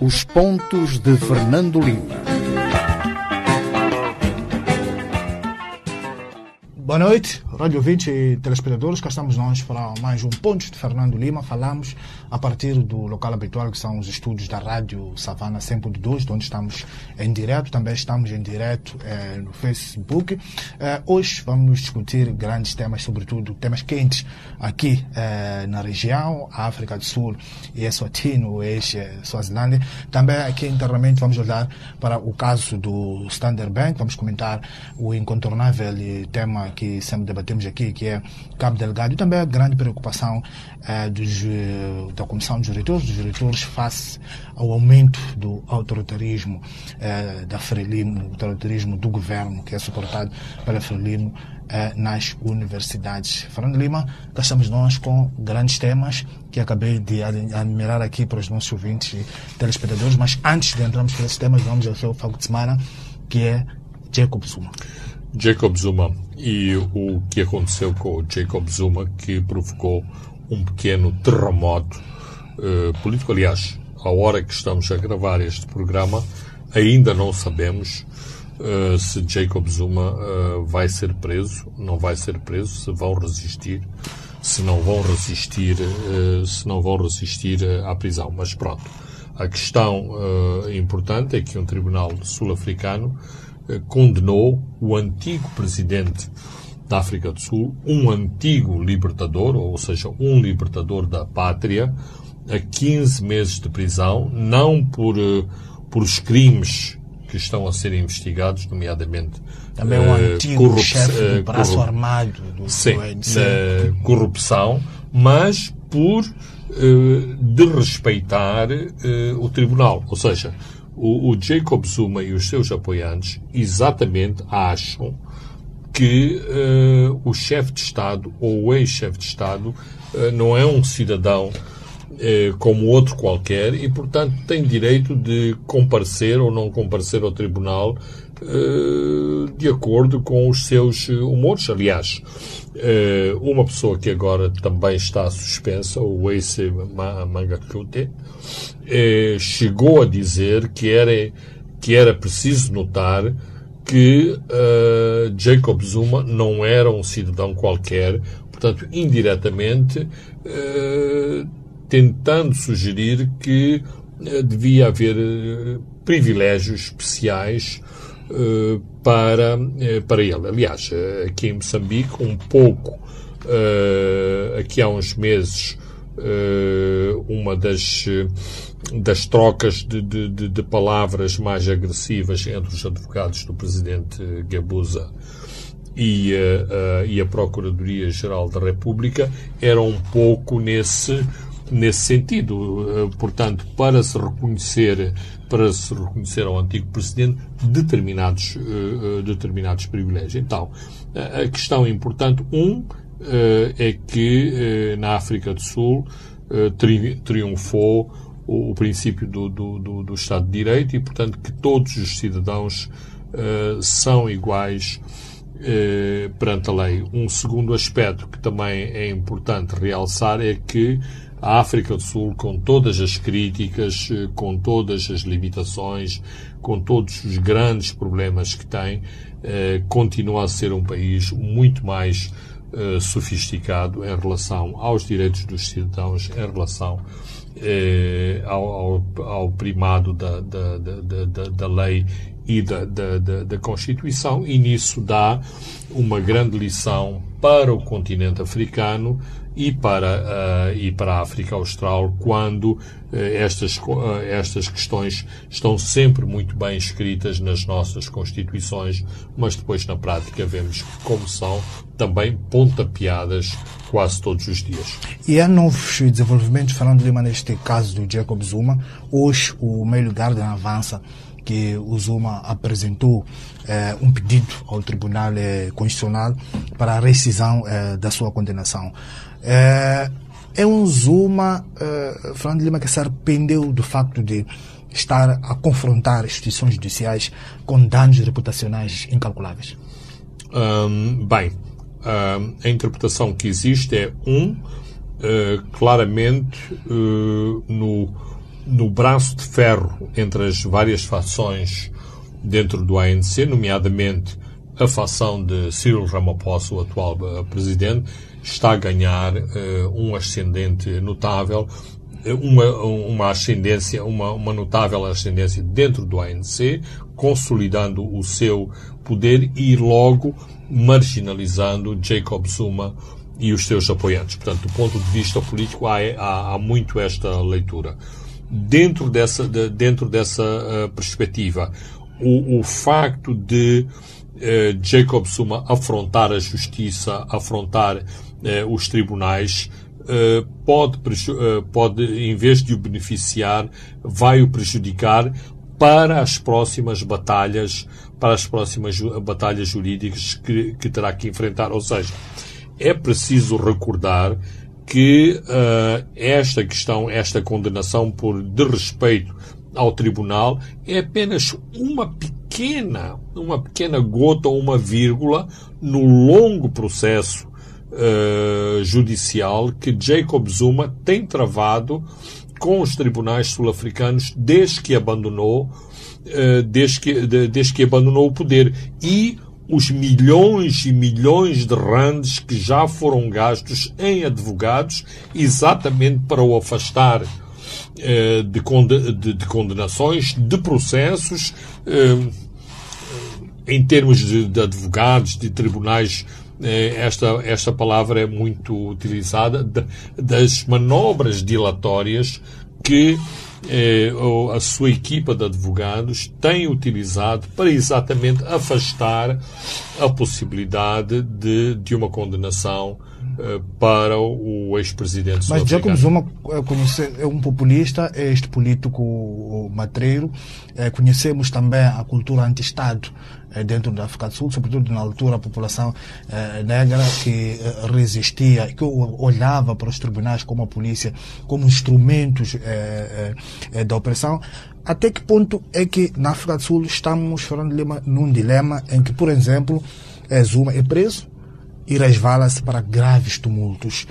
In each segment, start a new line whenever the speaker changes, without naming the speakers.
Os pontos de Fernando Lima.
Boa noite, rádio ouvintes e telespectadores. Cá estamos nós para mais um Pontos de Fernando Lima. Falamos a partir do local habitual que são os estúdios da Rádio Savana 100.2, onde estamos em direto. Também estamos em direto eh, no Facebook. Eh, hoje vamos discutir grandes temas, sobretudo temas quentes aqui eh, na região, a África do Sul e Eswatini, ex-Swaziland. Também aqui internamente vamos olhar para o caso do Standard Bank. Vamos comentar o incontornável tema que sempre debatemos aqui, que é Cabo Delgado, e também a grande preocupação eh, dos, eh, da Comissão dos Diretores, dos diretores face ao aumento do autoritarismo eh, da Frelimo, autoritarismo do governo, que é suportado pela Frelimo nas universidades. Fernando Lima, cá estamos nós com grandes temas que acabei de admirar aqui para os nossos ouvintes e telespectadores, mas antes de entrarmos para esses temas, vamos ao seu foco de semana, que é Jacob Zuma.
Jacob Zuma e o que aconteceu com o Jacob Zuma que provocou um pequeno terremoto uh, político. Aliás, à hora que estamos a gravar este programa, ainda não sabemos uh, se Jacob Zuma uh, vai ser preso, não vai ser preso, se vão resistir, se não vão resistir, se não vão resistir à prisão. Mas pronto, a questão importante é que um tribunal sul-africano condenou o antigo presidente da África do Sul, um antigo libertador, ou seja, um libertador da pátria, a 15 meses de prisão, não por, por os crimes que estão a ser investigados, nomeadamente
também um uh, antigo chefe do braço armado do
sim, uh, corrupção, mas por uh, desrespeitar o tribunal, ou seja, o, o Jacob Zuma e os seus apoiantes exatamente acham que uh, o chefe de Estado ou o ex-chefe de Estado uh, não é um cidadão uh, como outro qualquer e, portanto, tem direito de comparecer ou não comparecer ao tribunal de acordo com os seus humores. Aliás, uma pessoa que agora também está suspensa, o Ace Mangakute, chegou a dizer que era, que era preciso notar que Jacob Zuma não era um cidadão qualquer, portanto, indiretamente, tentando sugerir que devia haver privilégios especiais para, para ele. Aliás, aqui em Moçambique, um pouco, aqui há uns meses, uma das das trocas de, de, de, palavras mais agressivas entre os advogados do presidente Gabusa e, e a Procuradoria-Geral da República era um pouco nesse, nesse sentido. Uh, portanto, para se reconhecer para se reconhecer ao antigo presidente determinados, determinados privilégios. Então, a questão importante, um, é que na África do Sul triunfou o, princípio do, do, do, do, Estado de Direito e, portanto, que todos os cidadãos são iguais perante a lei. Um segundo aspecto que também é importante realçar é que a África do Sul, com todas as críticas, uh, com todas as limitações, com todos os grandes problemas que tem, continua a ser um país muito mais sofisticado em relação aos direitos dos cidadãos, em relação eh, ao, ao, primado da, da, da, da, lei e da, da, da, Constituição, e nisso dá uma grande lição para o continente africano e para, uh, e para a África Austral, quando uh, estas, uh, estas questões estão sempre muito bem escritas nas nossas Constituições, mas depois na prática vemos como são também pontapeadas quase todos os dias.
E há novos desenvolvimentos, falando Lima, neste caso do Jacob Zuma. Hoje o Mail Garden avança que o Zuma apresentou eh, um pedido ao Tribunal eh, Constitucional para a rescisão eh, da sua condenação. Eh, é um Zuma, eh, Fernando Lima, que se arrependeu do facto de estar a confrontar instituições judiciais com danos reputacionais incalculáveis?
Um, bem, um, a interpretação que existe é, um, uh, claramente uh, no, no braço de ferro entre as várias fações dentro do ANC, nomeadamente a fação de Cyril Ramaphosa, o atual presidente, está a ganhar uh, um ascendente notável, uma, uma ascendência, uma, uma notável ascendência dentro do ANC, consolidando o seu poder e logo marginalizando Jacob Zuma e os seus apoiantes. Portanto, do ponto de vista político, há, há, há muito esta leitura. Dentro dessa, de, dentro dessa uh, perspectiva, o, o facto de uh, Jacob Zuma afrontar a justiça, afrontar os tribunais, pode, pode, em vez de o beneficiar, vai o prejudicar para as próximas batalhas, para as próximas batalhas jurídicas que, que terá que enfrentar. Ou seja, é preciso recordar que esta questão, esta condenação por desrespeito ao tribunal é apenas uma pequena, uma pequena gota ou uma vírgula no longo processo uh, judicial que Jacob Zuma tem travado com os tribunais sul-africanos desde que abandonou, uh, desde que, de, desde que abandonou o poder e os milhões e milhões de randes que já foram gastos em advogados exatamente para o afastar eh, de, de, de, condenações, de processos, eh, em termos de, de, advogados, de tribunais. Eh, esta, esta palavra é muito utilizada, das manobras dilatórias que eh, a sua equipa de advogados tem utilizado para exatamente afastar a possibilidade de, de uma condenação eh, para o ex-presidente
Mas Jacob Zuma é, é um populista, é este político matreiro. É, conhecemos também a cultura anti-Estado é, dentro da África do Sul, sobretudo na altura a população é, negra que é, resistia, que olhava para os tribunais como a polícia, como instrumentos da opressão. Até que ponto é que na África do Sul estamos, Fernando Lima, num dilema em que, por exemplo, Zuma é preso, e resvala-se para graves tumultos.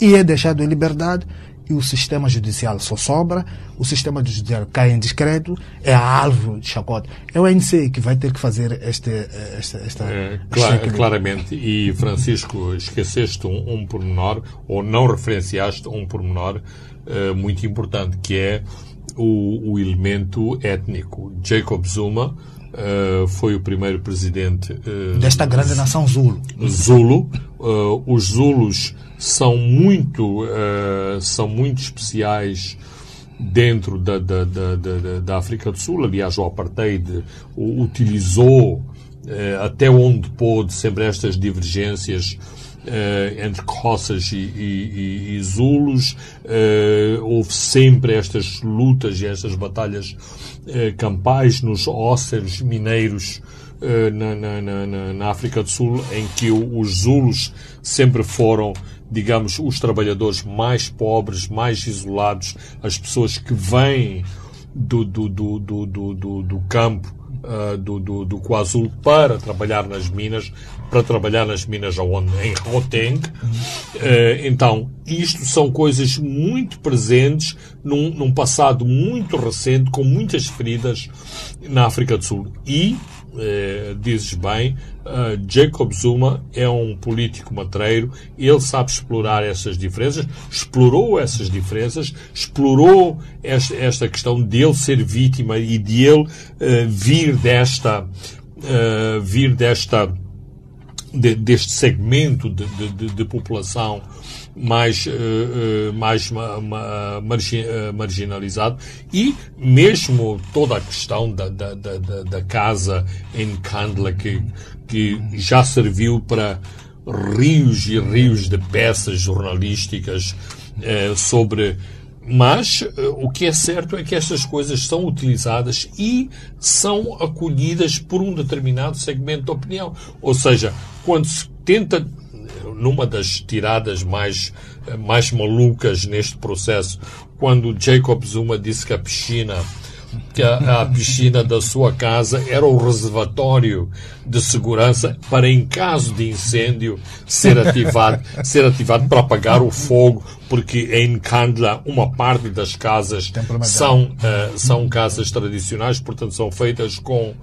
E é deixado em liberdade e o sistema judicial só sobra, o sistema judicial cai em discreto, é a alvo de chacota. É o ANC que vai ter que fazer este, esta. esta
é, clar, claramente. E, Francisco, esqueceste um, um pormenor, ou não referenciaste um pormenor uh, muito importante, que é o, o elemento étnico. Jacob Zuma Uh, foi o primeiro presidente uh,
desta grande nação Zulu.
Zulu. Os Zulus são muito são muito especiais dentro da, da, da, da, da África do Sul. Aliás, o apartheid utilizou até onde pôde sempre estas divergências entre Cossas e, e, e, e Zulus. houve sempre estas lutas e estas batalhas eh, campais nos óceros mineiros na, na, na, na, África do Sul, em que os Zulus sempre foram, digamos, os trabalhadores mais pobres, mais isolados, as pessoas que vêm do, do, do, do, do, do campo uh, do, do, do KwaZulu para trabalhar nas minas, para trabalhar nas minas em Gauteng. Uh, então, isto são coisas muito presentes num, num passado muito recente, com muitas feridas na África do Sul. E eh, dizes bem, uh, Jacob Zuma é um político matreiro, ele sabe explorar essas diferenças, explorou essas diferenças, explorou esta, esta questão de ele ser vítima e de ele uh, vir desta, uh, vir desta, de, deste segmento de, de, de população mais, uh, mais ma, ma, margin, uh, marginalizado e mesmo toda a questão da, da, da, da casa em Kandla que, que já serviu para rios e rios de peças jornalísticas sobre mas o que é certo é que estas coisas são utilizadas e são acolhidas por um determinado segmento de opinião. Ou seja, quando se tenta numa das tiradas mais, mais malucas neste processo, quando Jacob Zuma disse que a piscina que a, a, piscina da sua casa era o reservatório de segurança para, em caso de incêndio, ser ativado, ser ativado para apagar o fogo, porque em Kandla uma parte das casas são, uh, são casas tradicionais, portanto são feitas com, uh,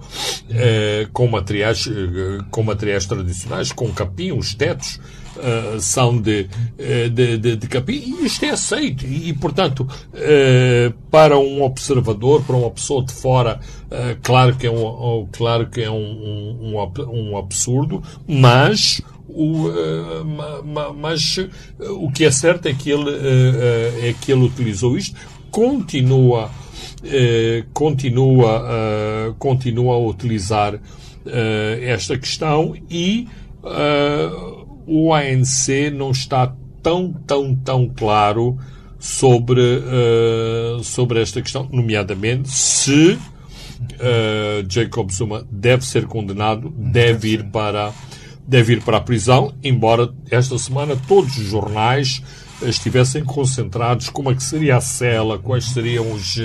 com, materiais, uh, com materiais tradicionais, com capim, os tetos, uh, são de, uh, de, de, de capim e isto é aceito. E, portanto, uh, para um observador, para uma pessoa de fora, claro que é um, claro que é um, um, um absurdo, mas o, mas o que é certo é que ele, é que ele utilizou isto, continua, continua, continua a utilizar esta questão e o ANC não está tão, tão, tão claro sobre, uh, sobre esta questão, nomeadamente se uh, Jacob Zuma deve ser condenado, deve ir para deve ir para a prisão, embora esta semana todos os jornais estivessem concentrados como é que seria a cela, quais seriam os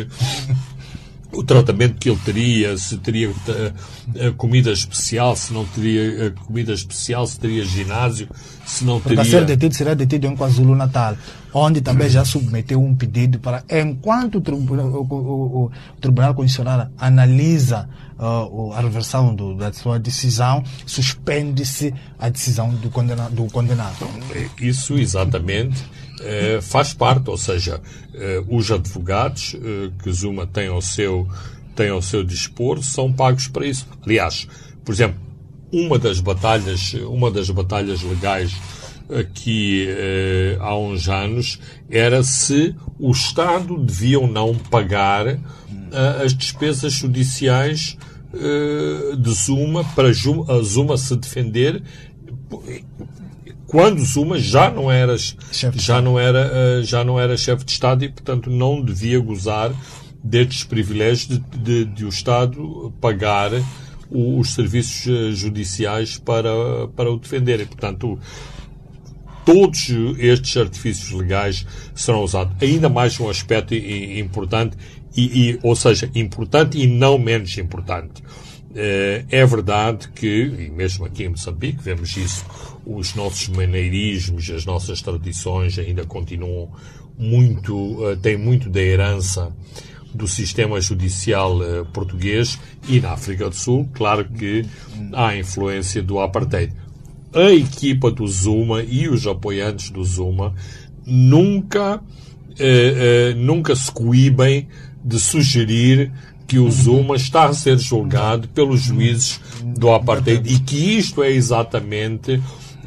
o tratamento que ele teria, se teria uh, comida especial, se não teria uh, comida especial, se teria ginásio, se não
Porque
teria...
Para ser detido, será detido em KwaZulu Natal, onde também já submeteu um pedido para, enquanto o Tribunal, o, o, o tribunal Constitucional analisa uh, a reversão do, da sua decisão, suspende-se a decisão do, condena, do condenado.
Isso, exatamente. Eh, faz parte, ou seja, eh, os advogados eh, que Zuma tem ao seu tem ao seu dispor são pagos para isso. Aliás, por exemplo, uma das batalhas, uma das batalhas legais aqui há uns anos era se o Estado devia ou não pagar as despesas judiciais de Zuma para Zuma se defender quando Zuma já não era já não era eh, já não era chefe de Estado e portanto não devia gozar destes privilégios de, de, de o Estado pagar os serviços eh, judiciais para para o defender e portanto todos estes artifícios legais serão usados. Ainda mais um aspecto importante e, e ou seja importante e não menos importante é verdade que, e mesmo aqui em Moçambique, vemos isso, os nossos maneirismos, as nossas tradições ainda continuam muito, eh, têm muito da herança do sistema judicial eh, português e na África do Sul, claro que há influência do apartheid. A equipa do Zuma e os apoiantes do Zuma nunca, eh, eh, nunca se coíbem de sugerir que o Zuma está a ser julgado pelos juízes do apartheid e que isto é exatamente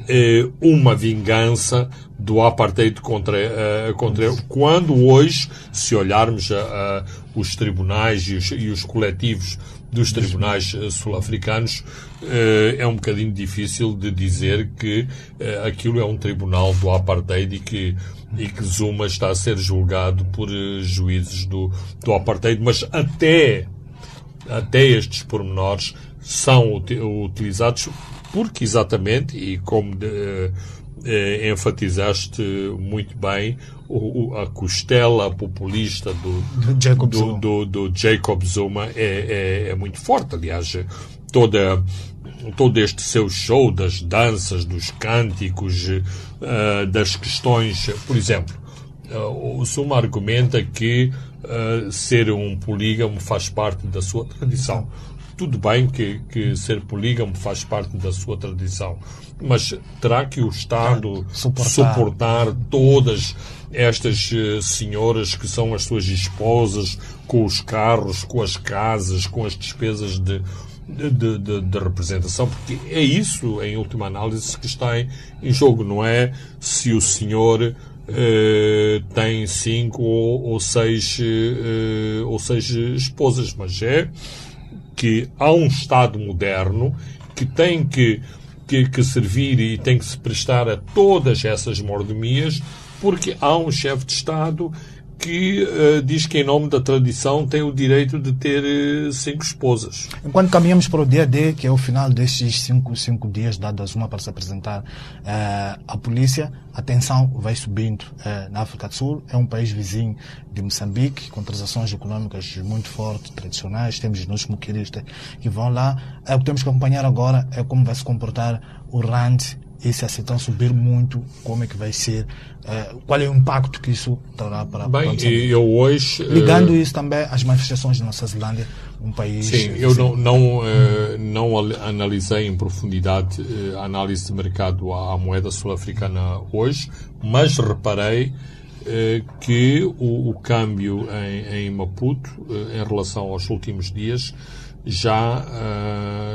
eh, uma vingança do apartheid contra, uh, contra ele. Quando hoje, se olharmos uh, os tribunais e os, e os, coletivos dos tribunais uh, sul-africanos, é um bocadinho difícil de dizer que aquilo é um tribunal do apartheid e que e que Zuma está a ser julgado por juízes do, do apartheid, mas até, até estes pormenores são utilizados porque exatamente, e como de, uh, enfatizaste muito bem, o, a costela populista do,
Jacob
do,
Zuma,
do, do Jacob Zuma é, é, é muito forte. Aliás, toda todo este seu show das danças, dos cânticos, uh, das questões. Por exemplo, uh, o Suma argumenta que uh, ser um polígamo faz parte da sua tradição. Tudo bem que, que ser polígamo faz parte da sua tradição, mas terá que o Estado suportar, suportar todas estas senhoras que são as suas esposas, com os carros, com as casas, com as despesas de, de, de, de, representação, porque é isso, em última análise, que está em, em jogo, não é? Se o senhor eh, tem cinco ou, ou seis, eh, ou seis esposas, mas é que há um Estado moderno que tem que, que, que servir e tem que se prestar a todas essas mordomias, porque há um chefe de Estado que uh, diz que, em nome da tradição, tem o direito de ter uh, cinco esposas.
Enquanto caminhamos para o dia D, que é o final destes cinco, cinco dias dado a Zuma para se apresentar uh, à polícia, a tensão vai subindo na África do Sul. É um país vizinho de Moçambique, com transações econômicas muito fortes, tradicionais. Temos nos moquilistas que vão lá. o que temos que acompanhar agora é como vai se comportar o RAND e se a situação subir muito, como é que vai ser, uh, qual é o impacto que isso terá para,
Bem, para eu hoje...
Ligando uh, isso também às manifestações da Nossa Zelândia, um país...
Sim, eu não, não, uh, não analisei em profundidade a análise de mercado à, à moeda sul-africana hoje, mas reparei que o, o câmbio em, em Maputo, em relação aos últimos dias, já,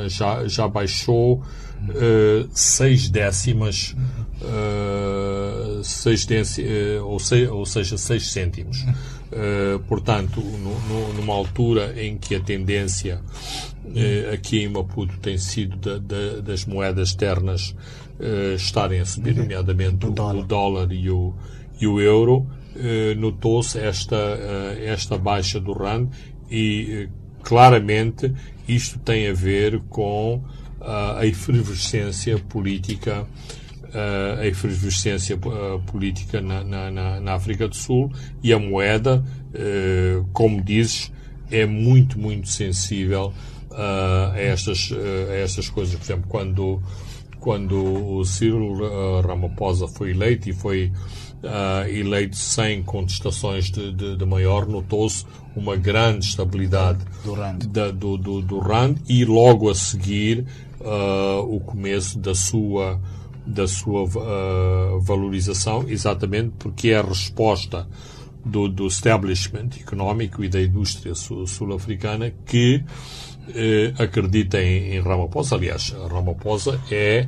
já, já baixou uh, seis décimas, uh, seis uh, ou, seis, ou seja, seis cêntimos. Portanto, no, no, numa altura em que a tendência aqui em Maputo tem sido da, da, das moedas externas estarem a subir, nomeadamente o, o dólar e o, e o euro, notou-se esta, esta baixa do RAND e claramente isto tem a ver com a efervescência política a efervescência política na, na, na, África do Sul e a moeda, como dizes, é muito, muito sensível a estas, a estas coisas. Por exemplo, quando, quando o Cyril Ramaphosa foi eleito e foi uh, eleito sem contestações de, de, de maior, notou-se uma grande estabilidade
do RAND,
da, do, do, do RAND e logo a seguir uh, o começo da sua, da sua uh, valorização, exatamente porque é a resposta do, do establishment económico e da indústria sul-africana que eh, acredita em, em Ramaphosa. Aliás, Ramaphosa é,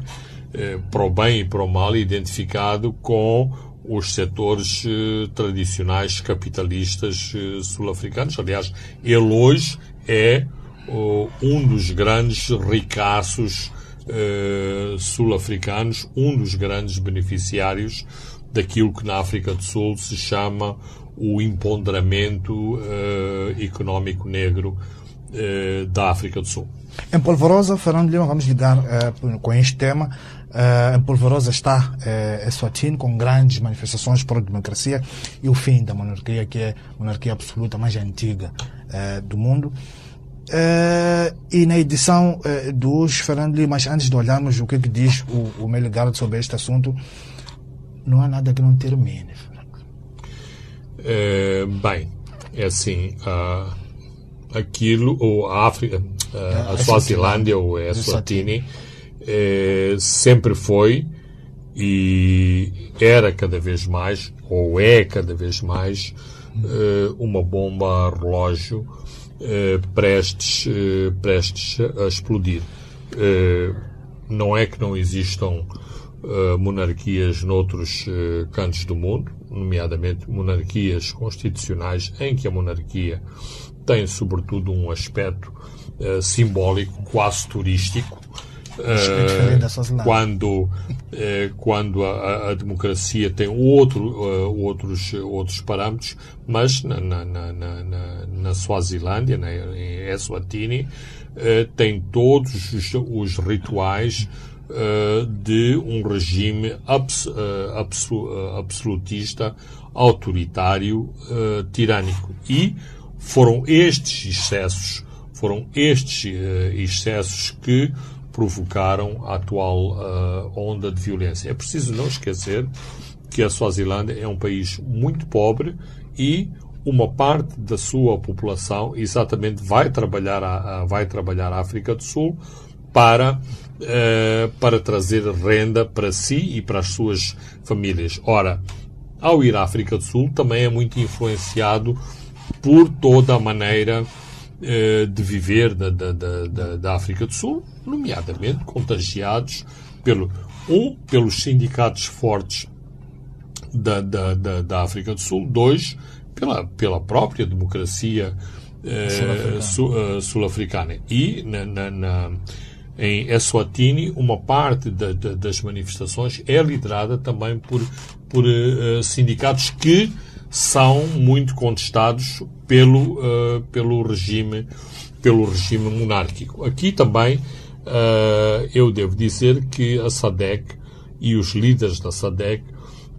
eh, para o bem e para o mal, identificado com os setores eh, tradicionais capitalistas eh, sul-africanos. Aliás, ele hoje é um dos grandes ricaços uh, sul-africanos, um dos grandes beneficiários daquilo que na África do Sul se chama o empoderamento económico negro da África do Sul.
Em Polvorosa, Fernando Lima, vamos ligar com este tema. Uh, em Polvorosa está uh, Eswatini com grandes manifestações por democracia e o fim da monarquia, que é a monarquia absoluta mais antiga uh, do mundo. Uh, e na edição uh, dos Fernando Lima, mas antes de olharmos o que, é que diz o, o Melgar sobre este assunto, não há nada que não termine.
Uh, bem, é assim, uh, aquilo, ou a África, a, a Suazilândia, ou a Eswatini, sempre foi e era cada vez mais, ou é cada vez mais, uma bomba relógio eh, prestes, prestes a explodir. Não é que não existam monarquias noutros cantos do mundo, nomeadamente monarquias constitucionais, em que a monarquia tem, sobretudo, um aspecto simbólico, quase turístico,
Uh,
quando uh, quando a, a, democracia tem outro, uh, outros, outros parâmetros, mas na, na, na, na, na Suazilândia, na, em Eswatini, tem todos os, os rituais de um regime abs, absolutista, autoritário, tirânico. E foram estes excessos, foram estes excessos que provocaram a atual uh, onda de violência. É preciso não esquecer que a Suazilândia é um país muito pobre e uma parte da sua população exatamente vai trabalhar a, a vai trabalhar a África do Sul para uh, para trazer renda para si e para as suas famílias. Ora, ao ir à África do Sul também é muito influenciado por toda a maneira uh, de viver da, da, da, da África do Sul nomeadamente contagiados pelo, um, pelos sindicatos fortes da, da, da, da África do Sul, dois, pela, pela própria democracia eh, sul-africana. Sul e na, na, na, em Eswatini, uma parte da, das manifestações é liderada também por, por uh, sindicatos que são muito contestados pelo, uh, pelo, regime, pelo regime monárquico. Aqui também eu devo dizer que a SADEC e os líderes da SADEC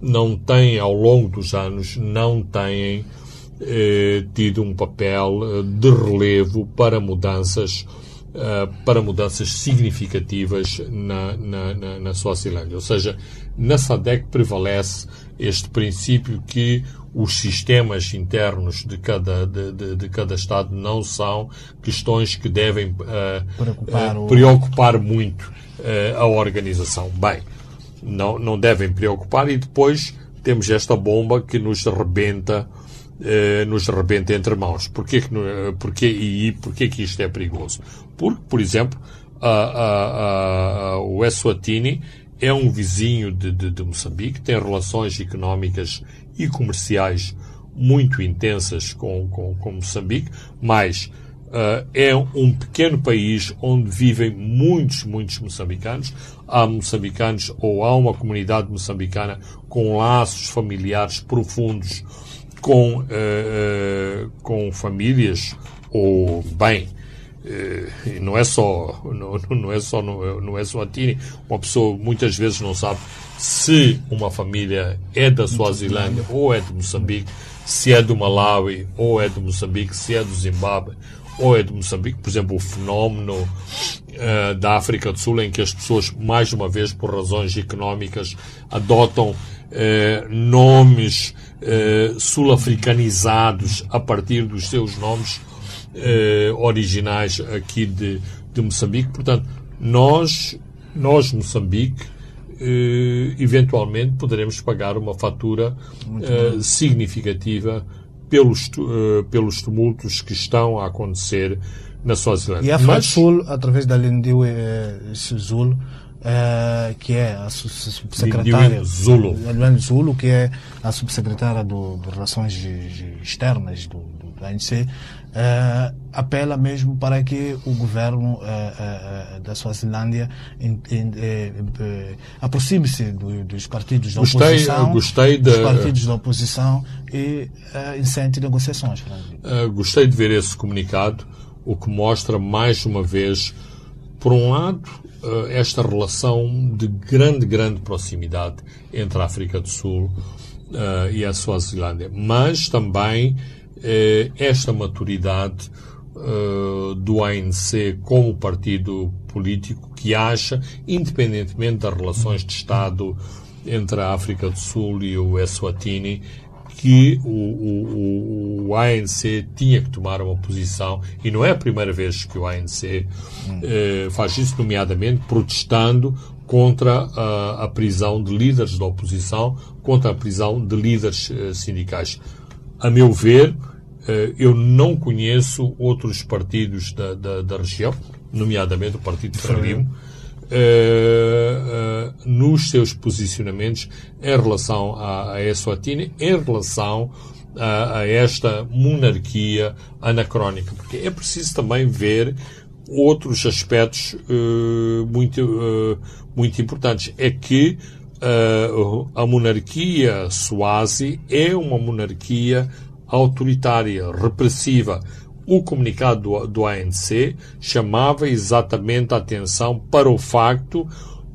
não têm, ao longo dos anos, não têm eh, tido um papel eh, de relevo para mudanças uh, para mudanças significativas na, na, na, na Suazilândia. Ou seja, na SADEC prevalece este princípio que os sistemas internos de cada, de, de, de cada Estado não são questões que devem uh, preocupar, uh, preocupar muito a organização. Bem, não, não devem preocupar e depois temos esta bomba que nos rebenta nos rebenta entre mãos. Porquê, que, porquê, e porquê que isto é perigoso? Porque, por exemplo, a, a, a, o Eswatini é um vizinho de, de, de Moçambique, tem relações económicas e comerciais muito intensas com, com, com Moçambique, mas uh, é um pequeno país onde vivem muitos, muitos moçambicanos. Há moçambicanos ou há uma comunidade moçambicana com laços familiares profundos com, uh, com famílias ou bem uh, não é só não, não é só não, é só a Tini. Uma pessoa muitas vezes não sabe se uma família é da Suazilândia ou é de Moçambique se é do Malawi ou é de Moçambique se é do Zimbábue ou é de Moçambique, por exemplo, o fenómeno uh, da África do Sul, em que as pessoas, mais uma vez, por razões económicas, adotam uh, nomes eh, sul-africanizados a partir dos seus nomes eh, originais aqui de, de Moçambique. Portanto, nós, nós Moçambique, eh, eventualmente poderemos pagar uma fatura eh, significativa pelos, uh, pelos tumultos que estão a acontecer na Suazilândia.
E a Mas... Sul, através da Lindiwe eh, Zulu, é, que é a subsecretária
Zulu.
Zulu, que é a subsecretária do, de Relações Externas do ANC, é, apela mesmo para que o governo é, da Suazilândia aproxime-se do, dos partidos da
gostei,
oposição,
gostei
de, dos partidos da oposição e incente negociações.
gostei de ver esse comunicado, o que mostra mais uma vez, por um lado, eh, esta relação de grande, grande proximidade entre a África do Sul uh, e a Suazilândia, mas também uh, esta maturidade uh, do ANC como partido político que acha, independentemente das relações de Estado entre a África do Sul e o Eswatini, que o, o, o, ANC tinha que tomar uma posição, e não é a primeira vez que o ANC eh, faz isso, nomeadamente protestando contra a, a, prisão de líderes da oposição, contra a prisão de líderes eh, sindicais. A meu ver, eh, eu não conheço outros partidos da, da, da região, nomeadamente o Partido Frelimo, uh, uh, nos seus posicionamentos em relação à, à Eswatini, em relação a, a, esta monarquia anacrónica. Porque é preciso também ver outros aspectos uh, muito, muito importantes. É que a monarquia Swazi é uma monarquia autoritária, repressiva, o comunicado do, do ANC chamava exatamente a atenção para o facto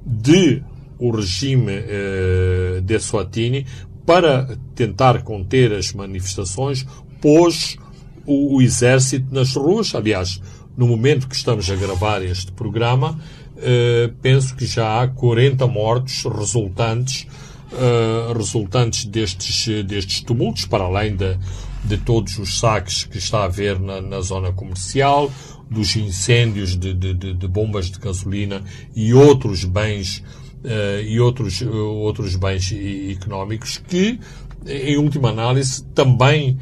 de o regime eh, de Eswatini, para tentar conter as manifestações, pôs o, o, exército nas ruas. Aliás, no momento que estamos a gravar este programa, eh, penso que já há 40 mortos resultantes, eh, resultantes destes, destes tumultos, para além da, de todos os saques que está a haver na, na zona comercial, dos incêndios de, de, de, bombas de gasolina e outros bens uh, e outros, outros bens económicos que, em última análise, também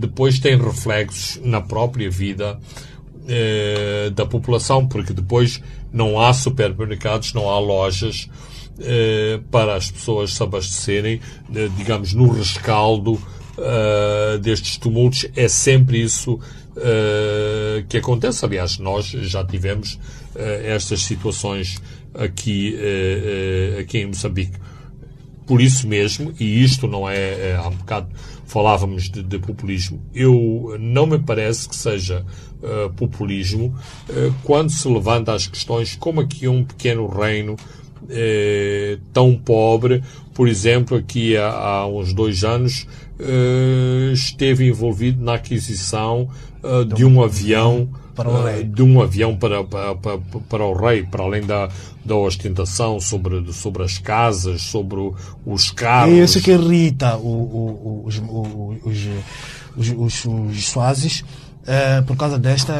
depois têm reflexos na própria vida da população, porque depois não há supermercados, não há lojas para as pessoas se abastecerem, digamos, no rescaldo destes tumultos, é sempre isso que acontece. Aliás, nós já tivemos estas situações aqui, aqui em Moçambique. por isso mesmo, e isto não é, é há um bocado falávamos de, de, populismo, eu não me parece que seja uh, populismo uh, quando se levanta as questões como aqui um pequeno reino uh, tão pobre, por exemplo, aqui há, há uns dois anos esteve envolvido na aquisição de um avião
para o rei.
de um avião para, para, para, para, o rei, para além da, da ostentação sobre, sobre as casas, sobre os carros.
É isso que irrita o, o, os, os, os, os, os É, por causa desta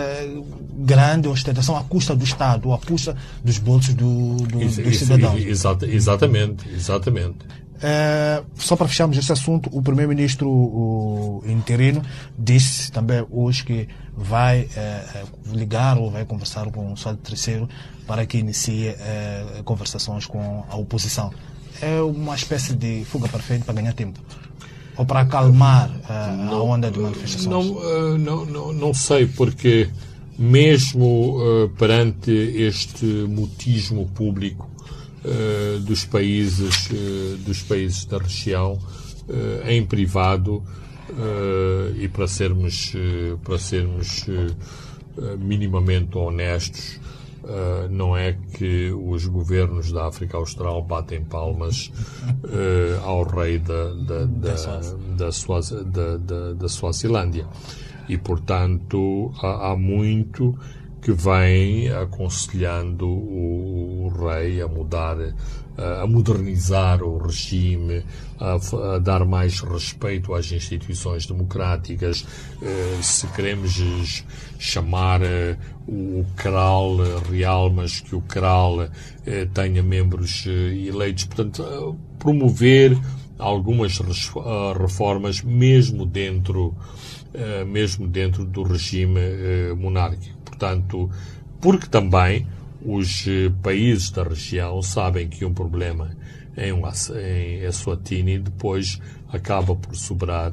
grande ostentação à custa do Estado, à custa dos bolsos do, do, isso, dos cidadãos.
Exata, exatamente, exatamente.
É, só para fecharmos esse assunto, o primeiro-ministro interino disse também hoje que vai é, ligar ou vai conversar com o Estado terceiro para que inicie conversações com a oposição. É uma espécie de fuga perfeita para ganhar tempo ou para acalmar não, a onda de manifestações?
Não, não, não, não sei, porque mesmo perante este mutismo público uh, dos países uh, dos países da região uh, em privado e para sermos para sermos minimamente honestos não é que os governos da África Austral batem palmas ao rei da, da, da, da, da, da Suazilândia. E, portanto, há, há muito que vem aconselhando o, rei a mudar, a modernizar o regime, a, a, dar mais respeito às instituições democráticas. Eh, se queremos chamar eh, o Kral real, mas que o Kral eh, tenha membros eleitos, portanto, promover algumas reformas mesmo dentro mesmo dentro do regime monárquico portanto, porque também os eh, países da região sabem que um problema em, em Eswatini depois acaba por sobrar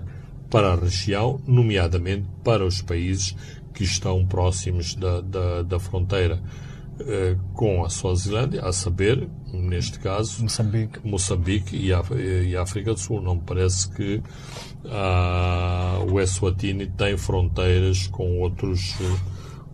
para a região, nomeadamente para os países que estão próximos da, da, da fronteira eh, com a Suazilândia, a saber, neste caso,
Moçambique,
Moçambique e, a, e a África do Sul. Não me parece que ah, o Eswatini tem fronteiras com outros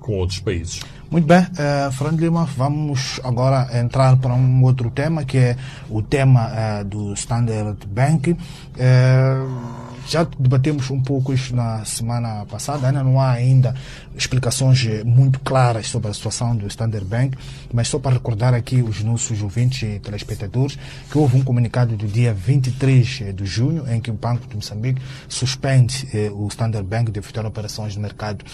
com outros países.
Muito bem, uh, Fernando Lima, vamos agora entrar para um outro tema, que é o tema uh, do Standard Bank. Uh, já debatemos um pouco isso na semana passada, ainda não há ainda explicações muito claras sobre a situação do Standard Bank, mas só para recordar aqui os nossos ouvintes e telespectadores que houve um comunicado do dia 23 de junho em que o Banco de Moçambique suspende eh, o Standard Bank de efetuar operações de mercado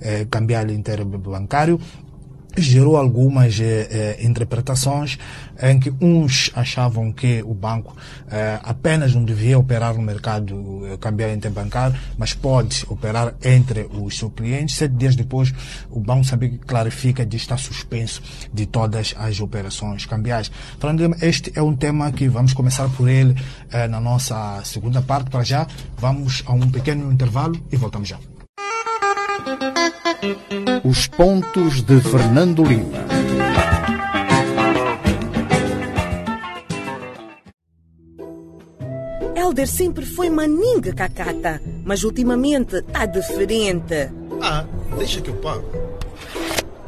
eh, cambial interbancário gerou algumas eh, eh, interpretações em que uns achavam que o banco eh, apenas não devia operar no mercado eh, cambial interbancário, mas pode operar entre os seus clientes. Sete dias depois, o Banco Moçambique clarifica de estar suspenso de todas as operações cambiais. Falando este é um tema que vamos começar por ele eh, na nossa segunda parte. Para já, vamos a um pequeno intervalo e voltamos já.
Os pontos de Fernando Lima.
Helder sempre foi maninga cacata, mas ultimamente tá diferente.
Ah, deixa que eu pago.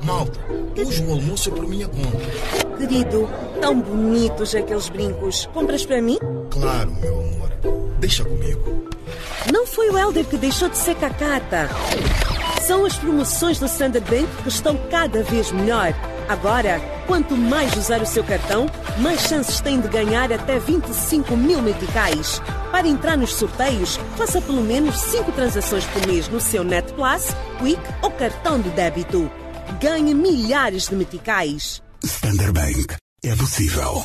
Malta, hoje o almoço é por minha conta.
Querido, tão bonitos aqueles brincos. Compras para mim?
Claro, meu amor. Deixa comigo.
Não foi o Helder que deixou de ser cacata. São as promoções do Standard Bank que estão cada vez melhor. Agora, quanto mais usar o seu cartão, mais chances tem de ganhar até 25 mil meticais. Para entrar nos sorteios, faça pelo menos 5 transações por mês no seu Net Plus, Quick ou cartão de débito. Ganhe milhares de meticais.
Standard Bank. É possível.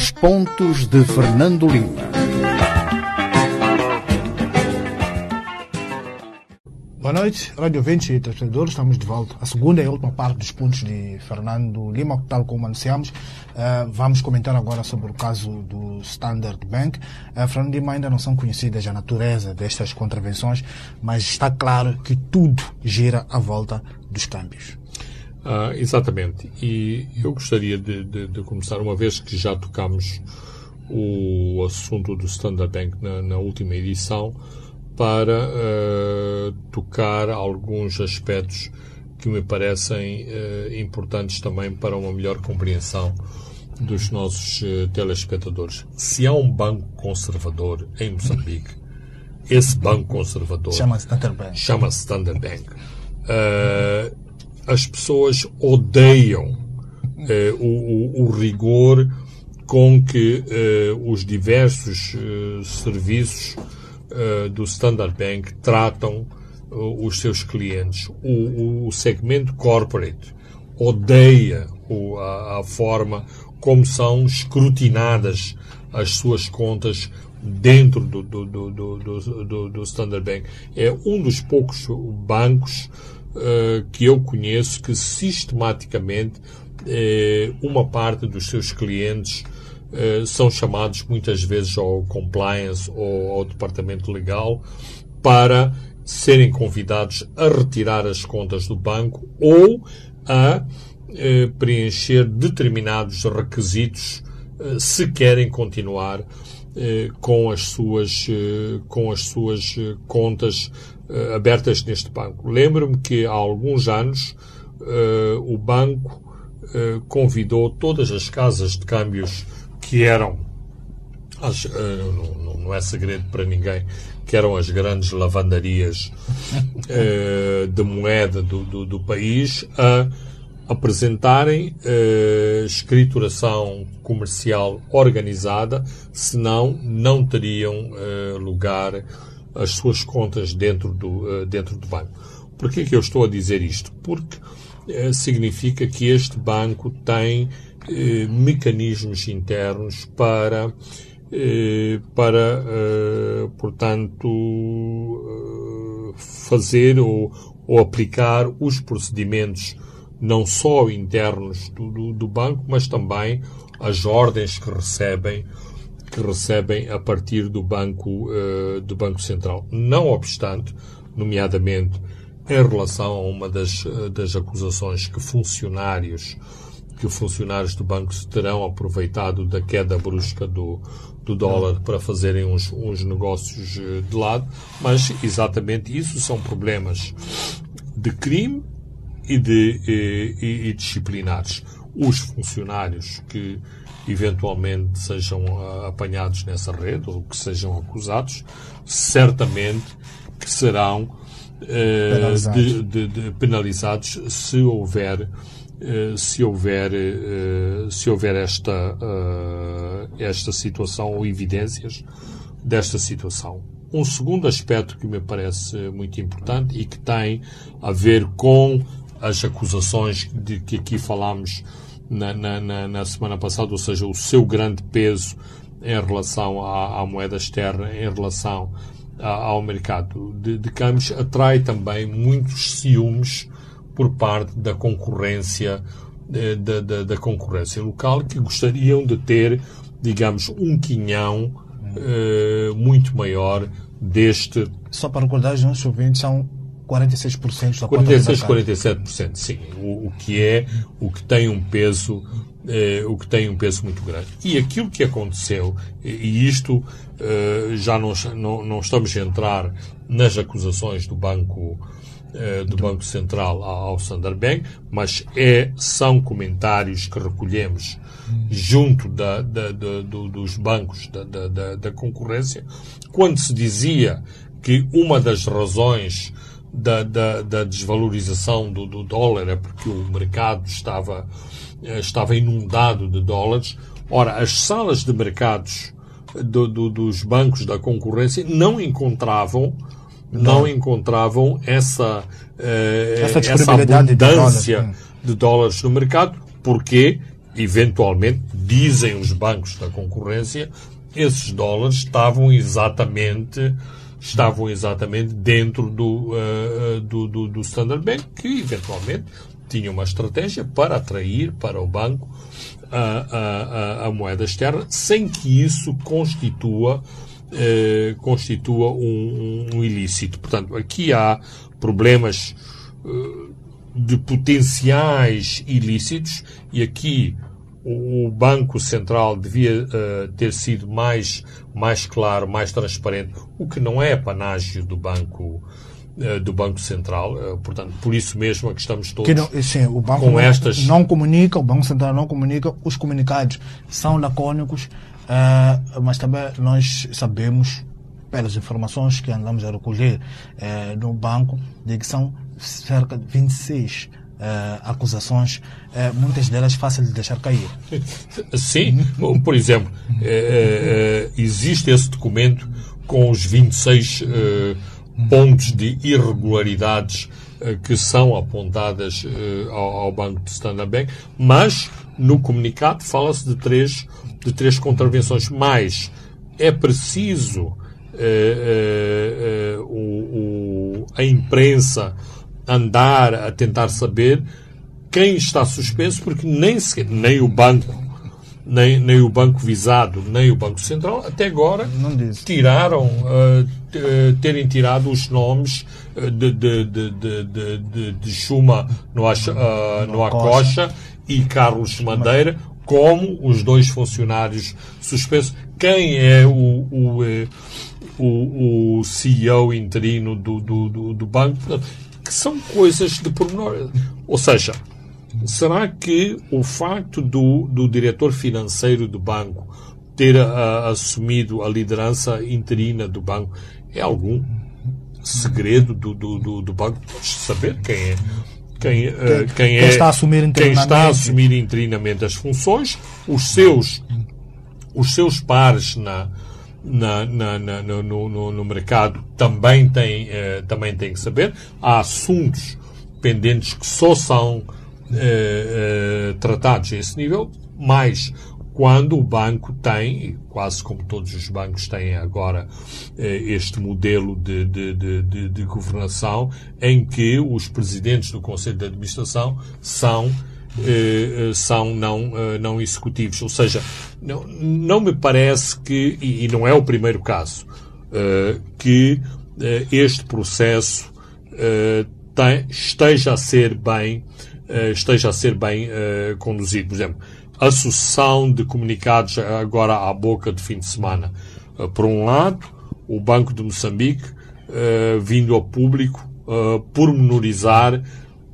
Os Pontos de Fernando Lima.
Boa noite, Rádio 20 e transportadores. estamos de volta. A segunda e última parte dos pontos de Fernando Lima, tal como anunciamos. Eh, vamos comentar agora sobre o caso do Standard Bank. Eh, Fernando Lima ainda não são conhecidas a natureza destas contravenções, mas está claro que tudo gira à volta dos câmbios.
Uh, exatamente. E eu gostaria de, de, de, começar, uma vez que já tocamos o assunto do Standard Bank na, na última edição, para uh, tocar alguns aspectos que me parecem uh, importantes também para uma melhor compreensão dos nossos uh, telespectadores. Se há um banco conservador em Moçambique, esse banco conservador
chama-se Standard Bank.
Chama Standard Bank. As pessoas odeiam o, o, o, rigor com que os diversos serviços uh, do Standard Bank tratam uh, os seus clientes. O, o, segmento corporate odeia a, a, forma como são escrutinadas as suas contas dentro do, do, do, do Standard Bank. É um dos poucos bancos uh, que eu conheço que sistematicamente uma parte dos seus clientes eh, são chamados muitas vezes ao compliance ou ao departamento legal para serem convidados a retirar as contas do banco ou a eh, preencher determinados requisitos eh, se querem continuar com as suas com as suas contas abertas neste banco. Lembro-me que há alguns anos o banco convidou todas as casas de câmbios que eram, as, uh, não, não, é segredo para ninguém, que eram as grandes lavandarias uh, de moeda do, do, do, país, a apresentarem uh, escrituração comercial organizada, senão não teriam lugar as suas contas dentro do, dentro do banco. Por que, eu estou a dizer isto? Porque significa que este banco tem eh, mecanismos internos para, eh, para eh, portanto, eh, fazer ou, ou aplicar os procedimentos não só internos do, do, do, banco, mas também as ordens que recebem que recebem a partir do banco uh, do banco central. Não obstante, nomeadamente em relação a uma das, das acusações que funcionários que os funcionários do banco terão aproveitado da queda brusca do, do dólar para fazerem uns, uns negócios eh, de lado, mas exatamente isso são problemas de crime e, de, e, e disciplinares. Os funcionários que eventualmente sejam eh, apanhados nessa rede ou que sejam acusados, certamente que serão penalizados. De, de, de, penalizados se houver eh, se houver, eh, se houver esta, eh, esta situação ou evidências desta situação. Um segundo aspecto que me parece muito importante e que tem a ver com as acusações de que aqui falámos na, na, na semana passada, ou seja, o seu grande peso em relação à, à moeda externa, em relação ao mercado de, de câmbios, atrai também muitos ciúmes por parte da concorrência eh, da, da, da, concorrência local que gostariam de ter, digamos, um quinhão uh, muito maior deste.
Só para recordar, os nossos ouvintes são 46% da
46, 47%, sim. O, o, que é, o que tem um peso, eh, o que tem um peso muito grande. E aquilo que aconteceu, e isto eh, já não, não, não estamos a entrar nas acusações do Banco eh, do Banco Central ao Standard Bank, mas é, são comentários que recolhemos junto da, da, da, do, dos bancos da, da, concorrência, quando se dizia que uma das razões da, da, da desvalorização do, do, dólar é porque o mercado estava, eh, estava inundado de dólares. Ora, as salas de mercados do, do, dos bancos da concorrência não encontravam não, encontravam essa, uh, essa, essa abundância de, de dólares no mercado, porque, eventualmente, dizem os bancos da concorrência, esses dólares estavam exatamente estavam exatamente dentro do, uh, do, do, do Standard Bank, que eventualmente tinha uma estratégia para atrair para o banco a, a, a moeda externa, sem que isso constitua, eh, constitua um, um, ilícito. Portanto, aqui há problemas eh, de potenciais ilícitos e aqui o, Banco Central devia uh, ter sido mais, mais claro, mais transparente, o que não é panágio do Banco eh, do Banco Central. Eh, portanto, por isso mesmo é que estamos todos
não, sim, o banco
com
não,
estas...
não comunica, o Banco Central não comunica, os comunicados são lacônicos, mas também nós sabemos, pelas informações que andamos a recolher no banco, de que são cerca de 26 Uh, acusações, uh, muitas delas fáceis de deixar cair.
Sim, por exemplo, uh, existe esse documento com os 26 pontos de irregularidades que são apontadas ao, Banco de Standard Bank, mas no comunicado fala-se de três, de três contravenções. Mais é preciso o, o, a imprensa andar a tentar saber quem está suspenso, porque nem, nem o banco nem, nem o banco visado, nem o Banco Central, até agora tiraram, uh, terem tirado os nomes uh, de, de, de, de, de, de Chuma no, uh, no Acocha e Carlos Madeira como os dois funcionários suspensos. Quem é o, o, o, o CEO interino do, do, do, do banco? Que são coisas de pormenor. Ou seja, será que o facto do, do diretor financeiro do banco ter uh, assumido a liderança interina do banco é algum segredo do, do, do, do banco? Podes saber quem é. Quem, uh, quem, quem, é,
está a assumir
quem está a assumir interinamente as funções, os seus, os seus pares na, na, na, na no, no, no, mercado também têm, uh, também têm que saber. Há assuntos pendentes que só são eh, eh, tratados a esse nível, mas quando o banco tem, quase como todos os bancos têm agora, eh, este modelo de, de, de, de, governação em que os presidentes do Conselho de Administração são são não, não executivos. Ou seja, não, não me parece que, e não é o primeiro caso, que este processo esteja a ser bem esteja a ser bem conduzido. Por exemplo, a sucessão de comunicados agora à boca de fim de semana. Por um lado, o Banco de Moçambique vindo ao público pormenorizar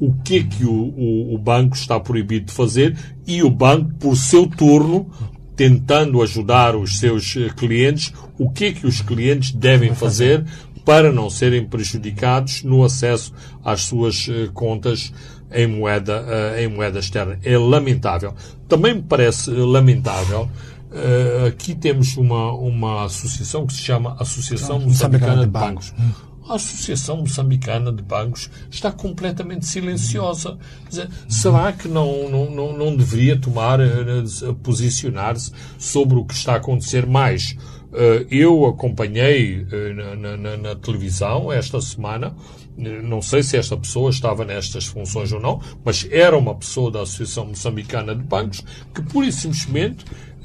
o que é que o, o, o, banco está proibido de fazer e o banco, por seu turno, tentando ajudar os seus clientes, o que é que os clientes devem fazer para não serem prejudicados no acesso às suas contas em moeda, uh, em moeda externa. É lamentável. Também me parece lamentável. Aqui temos uma, uma associação que se chama Associação Moçambicana de Bancos. A Associação Moçambicana de Bancos está completamente silenciosa. Dizer, será que não, não, não, não deveria tomar, uh, posicionar-se sobre o que está a acontecer mais? Uh, eu acompanhei na, na, na, televisão esta semana não sei se esta pessoa estava nestas funções ou não, mas era uma pessoa da Associação Moçambicana de Bancos que, pura e simplesmente, eh,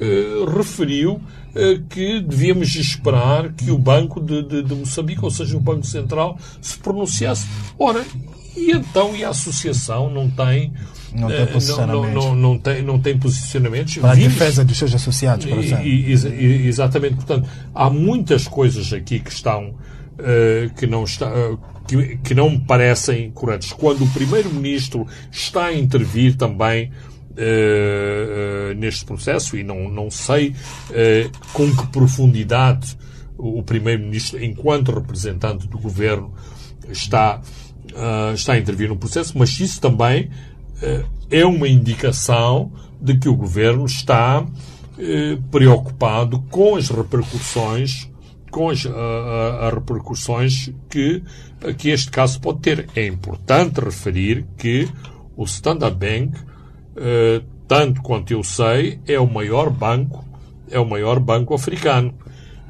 referiu eh, que devíamos esperar que o Banco de, de, de, Moçambique, ou seja, o Banco Central, se pronunciasse. Ora, e então e a Associação não tem.
Não tem posicionamentos.
Eh, não, não, não, tem, não tem posicionamentos.
Para a defesa dos seus associados, por exemplo. E,
e, exatamente. Portanto, há muitas coisas aqui que estão. Uh, que não está, uh, que, que não me parecem corretos. Quando o Primeiro-Ministro está a intervir também uh, neste processo, e não, não sei uh, com que profundidade o Primeiro-Ministro, enquanto representante do Governo, está, está a intervir no processo, mas isso também é uma indicação de que o Governo está preocupado com as repercussões com as, as repercussões que, que este caso pode ter. É importante referir que o Standard Bank, eh, tanto quanto eu sei, é o maior banco, é o maior banco africano.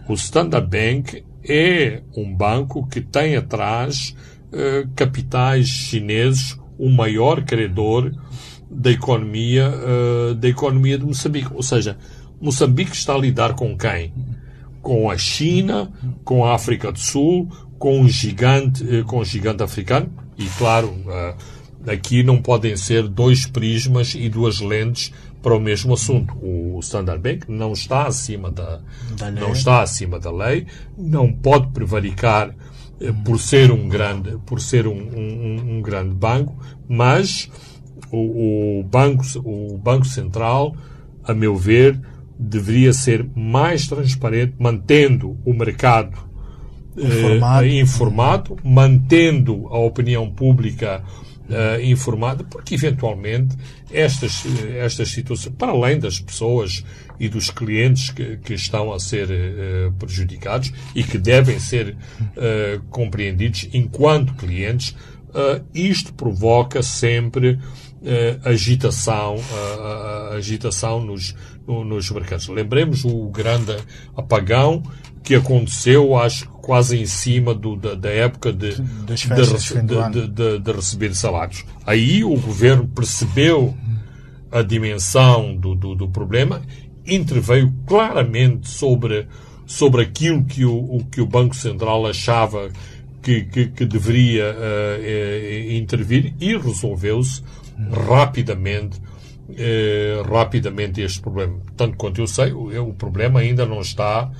O Standard Bank é um banco que tem atrás uh, capitais chineses, o maior credor da economia, uh, da economia de Moçambique. Ou seja, Moçambique está a lidar com quem? Com a China, com a África do Sul, com um gigante, com um gigante africano e, claro, aqui não podem ser dois prismas e duas lentes para o mesmo assunto. O Standard Bank não está acima da, da não está acima da lei, não pode prevaricar eh, por ser um grande, por ser um, um, um grande banco, mas o, o, banco, o Banco Central, a meu ver, deveria ser mais transparente, mantendo o mercado informado, eh, informado mantendo a opinião pública uh, informada, porque eventualmente estas, estas situações, para além das pessoas e dos clientes que, que estão a ser uh, prejudicados e que devem ser uh, compreendidos enquanto clientes, isto provoca sempre agitação, agitação nos, nos mercados. Lembremos o grande apagão que aconteceu, acho quase em cima do, da, da, época de, de, de, de, receber salários. Aí o governo percebeu a dimensão do, do, do problema, interveio claramente sobre, sobre aquilo que o, o que o Banco Central achava que, que, que deveria uh, intervir e resolveu-se rapidamente uh, rapidamente este problema. Tanto quanto eu sei, o, o problema ainda não está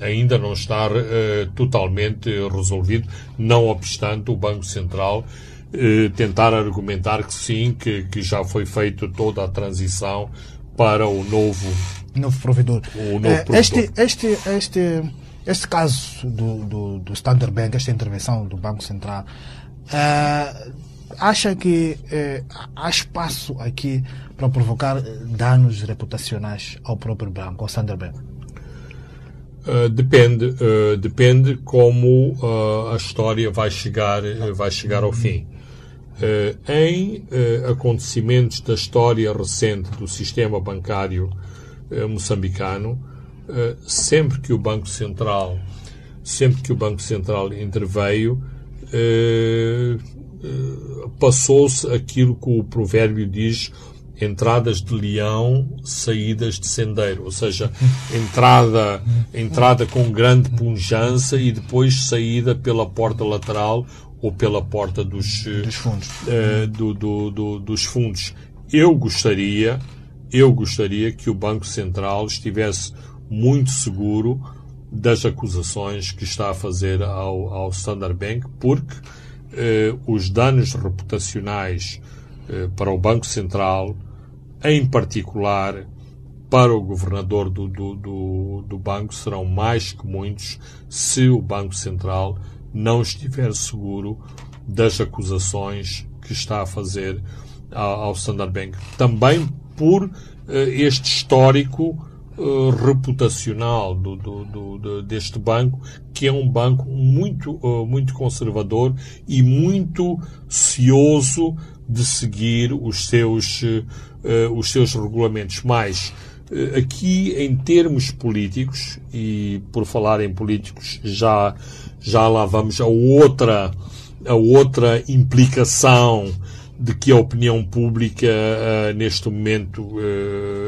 ainda não está uh, totalmente resolvido, não obstante o Banco Central uh, tentar argumentar que sim, que, que já foi feita toda a transição para o novo,
novo provedor.
O novo
uh, Este, este, este, este caso do, do, do, Standard Bank, esta intervenção do Banco Central, acha que há espaço aqui para provocar danos reputacionais ao próprio banco, ao Standard Bank?
Uh, depende, uh, depende como uh, a história vai chegar, vai chegar ao fim. em acontecimentos da história recente do sistema bancário moçambicano, sempre que o Banco Central, sempre que o Banco Central interveio, passou-se aquilo que o provérbio diz entradas de leão, saídas de sendeiro, ou seja, entrada, entrada com grande punjança e depois saída pela porta lateral ou pela porta dos,
dos fundos.
Uh, do, do, do, dos fundos. Eu gostaria, eu gostaria que o Banco Central estivesse muito seguro das acusações que está a fazer ao, ao Standard Bank, porque uh, os danos reputacionais uh, para o Banco Central em particular para o governador do, do, do, do, banco, serão mais que muitos se o Banco Central não estiver seguro das acusações que está a fazer ao, ao Standard Bank. Também por uh, este histórico uh, reputacional do, do, deste banco, que é um banco muito, uh, muito conservador e muito cioso de seguir os seus uh, os seus regulamentos. Mais, uh, aqui em termos políticos, e por falar em políticos, já, já lá vamos a outra, a outra implicação de que a opinião pública uh, neste momento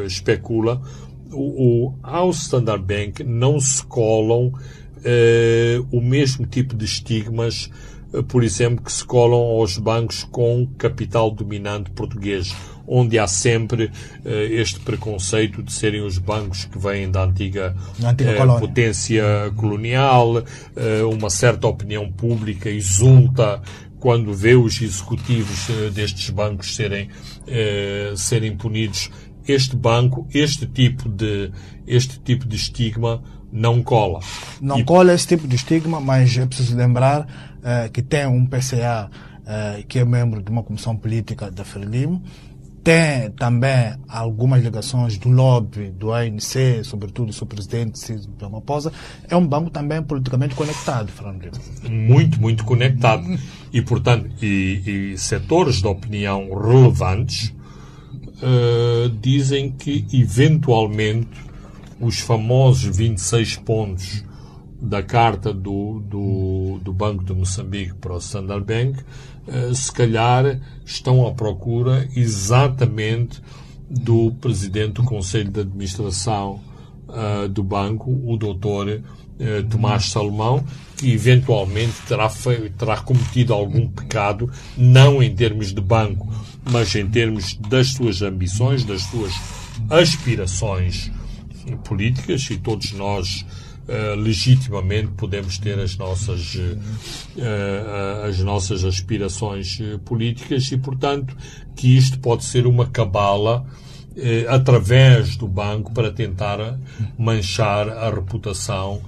especula. O, o, ao Standard Bank não se colam o mesmo tipo de estigmas por exemplo, que se colam aos bancos com capital dominante português onde há sempre uh, este preconceito de serem os bancos que vêm da antiga, antiga uh, potência colonial, uh, uma certa opinião pública exulta quando vê os executivos destes bancos serem, serem punidos. Este banco, este tipo de, este tipo de estigma não cola.
Não e... cola esse tipo de estigma, mas é preciso lembrar que tem um PCA que é membro de uma comissão política da Frelimo, tem também algumas ligações do lobby, do ANC, sobretudo seu presidente César Ramaphosa, é um banco também politicamente conectado, Fernando
Muito, muito conectado. E, portanto, e, e setores de opinião relevantes uh, dizem que, eventualmente, os famosos 26 pontos da carta do, do, do Banco de Moçambique para o Standard Bank, se calhar estão à procura exatamente do presidente do Conselho de Administração uh, do banco, o doutor uh, Tomás Salomão, que eventualmente terá, terá cometido algum pecado, não em termos de banco, mas em termos das suas ambições, das suas aspirações políticas, e todos nós Uh, legitimamente podemos ter as nossas, uh, uh, as nossas aspirações políticas e, portanto, que isto pode ser uma cabala através do banco para tentar manchar a reputação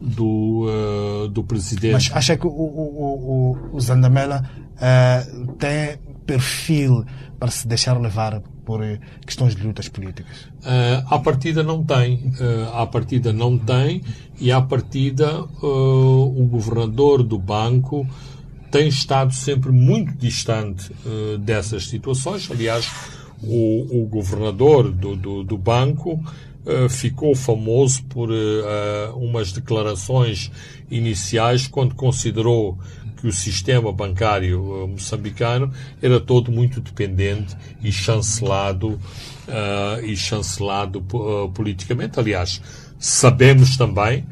do, do presidente.
Mas acha que o, o, o, o Zandamela tem perfil para se deixar levar por eh, questões de lutas políticas?
Uh, à partida não tem. Uh, à partida não tem e à partida uh, o governador do banco tem estado sempre muito distante uh, dessas situações. Aliás, o, o governador do, do, do banco ficou famoso por umas declarações iniciais quando considerou que o sistema bancário moçambicano era todo muito dependente e chancelado uh, e chancelado uh, politicamente. Aliás, sabemos também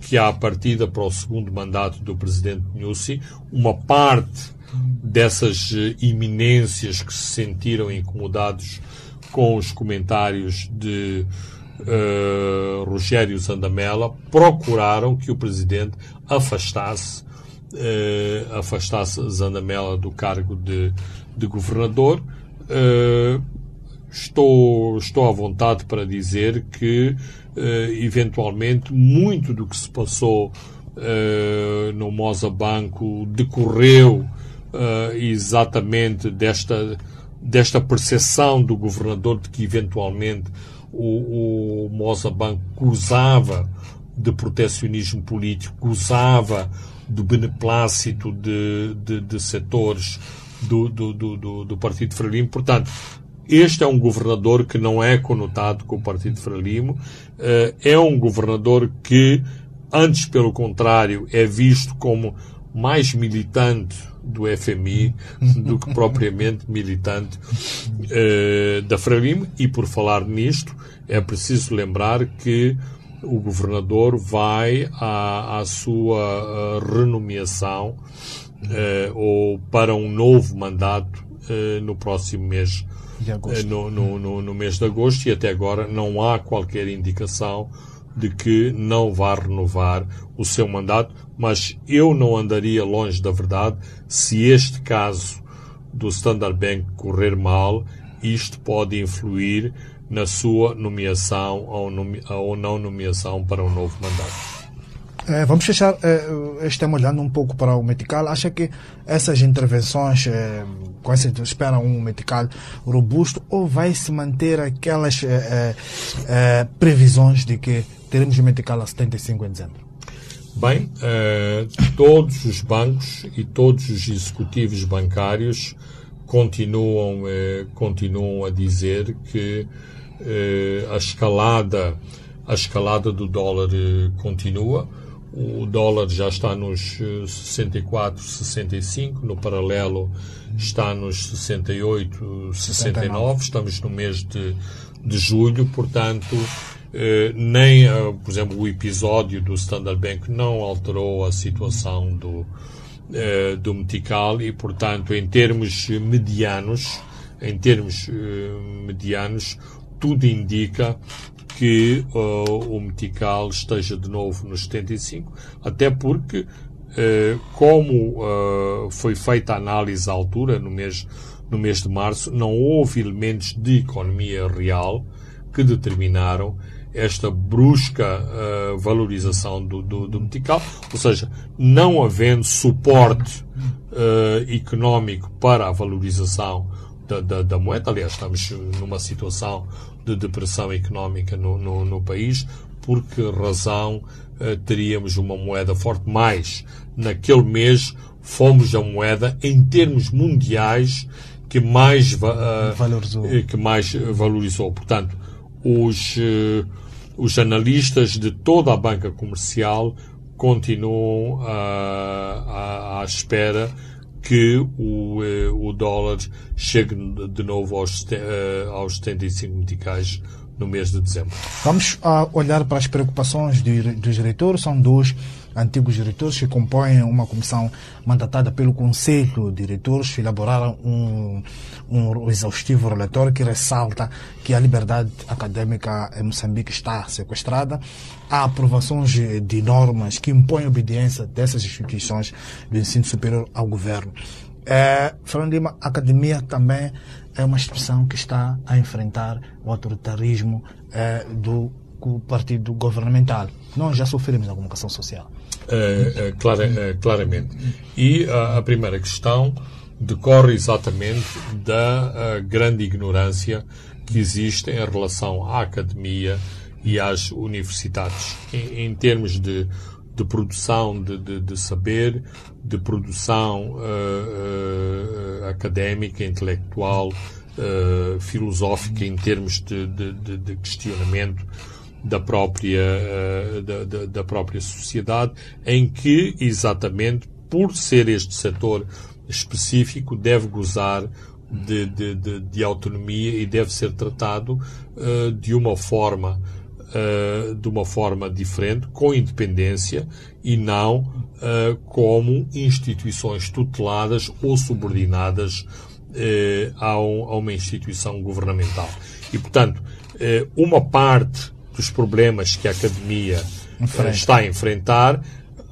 que há a partida para o segundo mandato do presidente Nussi, uma parte dessas iminências que se sentiram incomodados com os comentários de uh, Rogério Zandamela procuraram que o presidente afastasse eh, afastasse Zandamela do cargo de, de governador. Eh, estou, estou à vontade para dizer que, eh, eventualmente, muito do que se passou no Moza Banco decorreu exatamente desta, desta percepção do governador de que, eventualmente, o, o Moza Banco gozava de protecionismo político, gozava do beneplácito de, de, de setores do, do, do, do Partido Frelimo. Portanto, este é um governador que não é conotado com o Partido Frelimo, eh, é um governador que, antes pelo contrário, é visto como mais militante do FMI do que propriamente militante uh, da Frelimo. E por falar nisto, é preciso lembrar que o governador vai à, à sua uh, renomeação uh, ou para um novo mandato uh, no próximo mês, no, no, no, no, mês de agosto, e até agora não há qualquer indicação de que não vá renovar o seu mandato, mas eu não andaria longe da verdade se este caso do Standard Bank correr mal, isto pode influir na sua nomeação ou, nome, ou não nomeação para um novo mandato.
É, vamos fechar é, este tema olhando um pouco para o Metical. Acha que essas intervenções, é, com essa, espera um Metical robusto ou vai se manter aquelas é, é, previsões de que teremos o Metical a 75 em dezembro?
Bem, todos os bancos e todos os executivos bancários continuam, continuam a dizer que eh, a escalada a escalada do dólar eh, continua. O dólar já está nos 64, eh, 65, no paralelo está nos 68, 69. Estamos no mês de, de julho, portanto, nem, por exemplo, o episódio do Standard Bank não alterou a situação do, do Metical e, portanto, em termos medianos, em termos medianos, tudo indica que uh, o Metical esteja de novo nos 75, até porque, uh, como uh, foi feita a análise à altura, no mês, no mês de março, não houve elementos de economia real que determinaram esta brusca uh, valorização do, do, do, metical, ou seja, não havendo suporte uh, económico para a valorização da, da, da, moeda, aliás, estamos numa situação de depressão económica no, no, no país, por que razão uh, teríamos uma moeda forte? Mais, naquele mês fomos a moeda, em termos mundiais, que mais, uh, valorizou. Eh, que mais valorizou. Portanto, os, uh, os analistas de toda a banca comercial continuam ah, à, à espera que o, eh, o dólar chegue de novo aos, eh, aos 75 meticais no mês de dezembro.
Vamos ah, olhar para as preocupações dos diretores. São dois antigos diretores que compõem uma comissão mandatada pelo Conselho de Diretores. Elaboraram um, um exaustivo relatório que ressalta que a liberdade acadêmica em Moçambique está sequestrada. Há aprovações de normas que impõem obediência dessas instituições do ensino superior ao governo. É, Fernando Lima, a academia também é uma instituição que está a enfrentar o autoritarismo é, do partido governamental. Nós já sofremos a comunicação social.
Eh, eh, clara- eh, claramente. E a primeira questão decorre exatamente da grande ignorância que existe em relação à academia e às universidades, em, em termos de, de produção de, de- de saber, de produção académica, intelectual, filosófica, em termos de questionamento da própria, eh, da, da- da própria sociedade, em que, exatamente, por ser este setor específico, deve gozar de, de, de, de autonomia e deve ser tratado eh, de uma forma eh, de uma forma diferente, com independência e não eh, como instituições tuteladas ou subordinadas a, um- a uma instituição governamental. E, portanto, uma parte dos problemas que a academia eh, está a enfrentar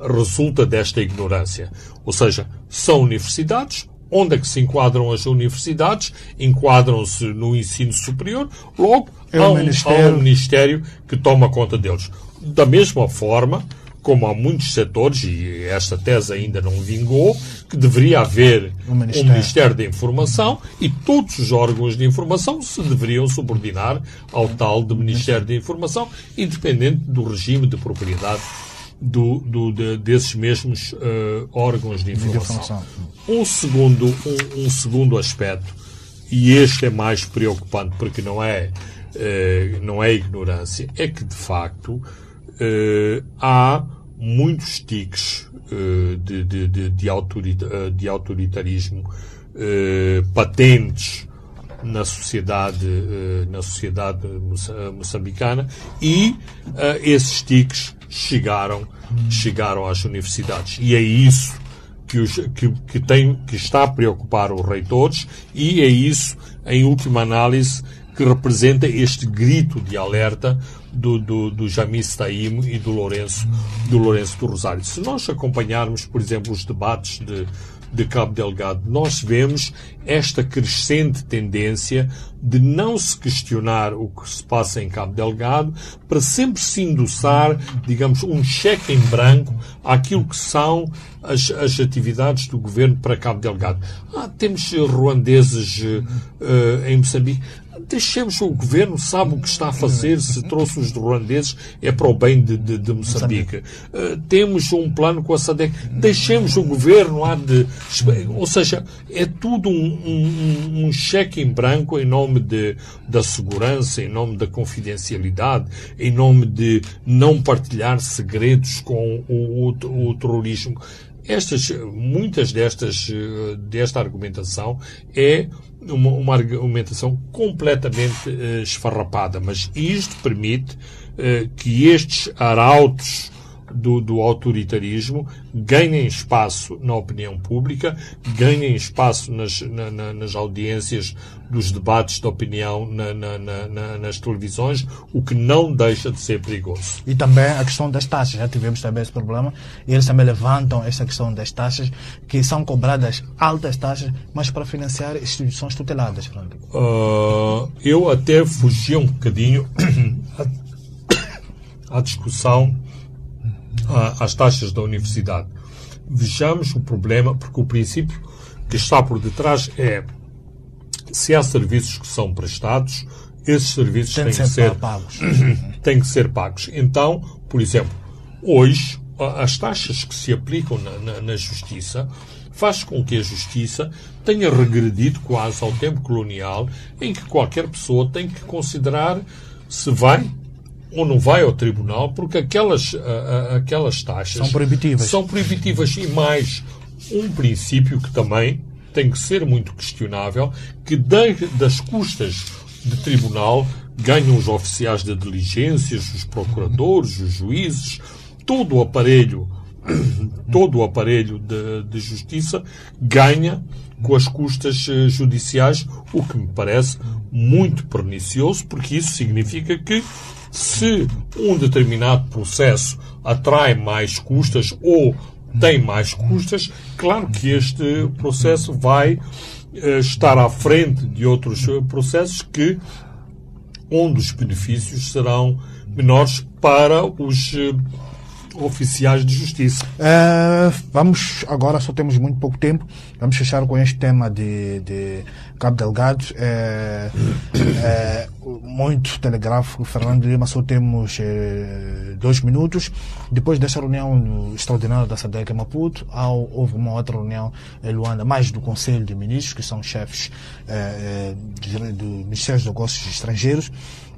resulta desta ignorância. Ou seja, são universidades. Onde é que se enquadram as universidades? Enquadram-se no ensino superior. Logo,
É o
há, um, há um Ministério que toma conta deles. Da mesma forma, como há muitos setores, e esta tese ainda não vingou, que deveria haver
Um
um
Ministério.
Ministério da Informação e todos os órgãos de informação se deveriam subordinar ao tal de Ministério da Informação, independente do regime de propriedade do, do- de- desses mesmos eh, órgãos de informação. Um segundo, um, um segundo aspecto, e este é mais preocupante porque não é, eh, não é ignorância, é que de facto há muitos tiques eh, de, de, de, de, autorita- eh, de autoritarismo eh, patentes na sociedade, eh, na sociedade moça- moçambicana e eh, esses tiques chegaram, chegaram às universidades. E é isso que, os, que, que, tem, que está a preocupar os reitores e é isso, em última análise, que representa este grito de alerta do, do, do Jamis Taimo e do Lourenço, do Lourenço do Rosário. Se nós acompanharmos, por exemplo, os debates de, de Cabo Delgado, nós vemos esta crescente tendência de não se questionar o que se passa em Cabo Delgado para sempre se endossar, digamos, um cheque em branco àquilo que são as, as atividades do governo para Cabo Delgado. Ah, temos ruandeses eh, em Moçambique. Deixemos o governo, sabe o que está a fazer, se trouxe os ruandeses é para o bem de, de, de Moçambique. Eh, temos um plano com a SADEC, deixemos o governo lá de. Ou seja, é tudo um, um- um cheque em branco em nome de, da segurança, em nome da confidencialidade, em nome de não partilhar segredos com o, o- o terrorismo. Estas, muitas destas, eh, desta argumentação é uma, uma argumentação completamente eh, esfarrapada, mas isto permite eh, que estes arautos do, do autoritarismo ganhem espaço na opinião pública, ganhem espaço nas, na- na- nas audiências dos debates de opinião na- na- na- na- nas televisões, o que não deixa de ser perigoso.
E também a questão das taxas. Já tivemos também esse problema. E eles também levantam essa questão das taxas, que são cobradas altas taxas, mas para financiar instituições tuteladas. Fernando.
Ah, eu até fugia um bocadinho à, à discussão ah, às taxas da universidade. Vejamos o problema, porque o princípio que está por detrás é se há serviços que são prestados, esses serviços têm
de
que
ser pagos.
têm que ser pagos. Então, por exemplo, hoje, as taxas que se aplicam na, na- na justiça faz com que a justiça tenha regredido quase ao tempo colonial, em que qualquer pessoa tem que considerar se vai ou não vai ao tribunal porque aquelas, a- a- aquelas taxas
São proibitivas.
São proibitivas e mais um princípio que também tem que ser muito questionável, que da- das custas de tribunal ganham os oficiais de diligências, os procuradores, os juízes, todo o aparelho, todo o aparelho de, de justiça ganha com as custas eh, judiciais, o que me parece muito pernicioso, porque isso significa que se um determinado processo atrai mais custas ou tem mais custas, claro que este processo vai eh, estar à frente de outros eh, processos que onde os benefícios serão menores para os eh, oficiais de justiça.
Vamos, agora só temos muito pouco tempo, vamos fechar com este tema de, de Cabo Delgado. Eh, muito telegráfico, Fernando Lima, só temos eh, dois minutos. Depois dessa reunião extraordinária da SADEC em Maputo, houve uma outra reunião em Luanda, mais do Conselho de Ministros, que são chefes eh, eh, do Ministério dos Negócios Estrangeiros.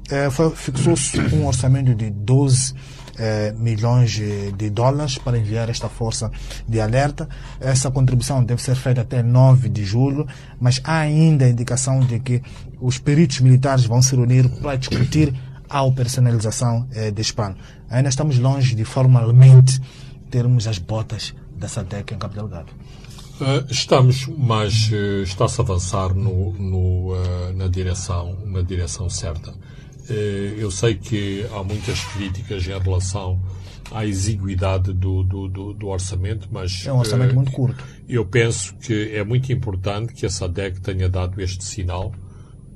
Eh, Fixou-se um orçamento de 12 eh, milhões de dólares para enviar esta força de alerta. Essa contribuição deve ser feita até 9 de julho, mas há ainda a indicação de que os peritos militares vão se reunir para discutir a operacionalização eh, deste. Ainda estamos longe de formalmente termos as botas da SADEC em Cabo Delgado.
Eh, Estamos, mas eh, está-se a avançar no, no, eh, na, direção, na direção certa. Eh, Eu sei que há muitas críticas em relação à exiguidade do, do, do, do orçamento, mas
É um orçamento
eh,
muito curto.
eu penso que é muito importante que a SADEC tenha dado este sinal.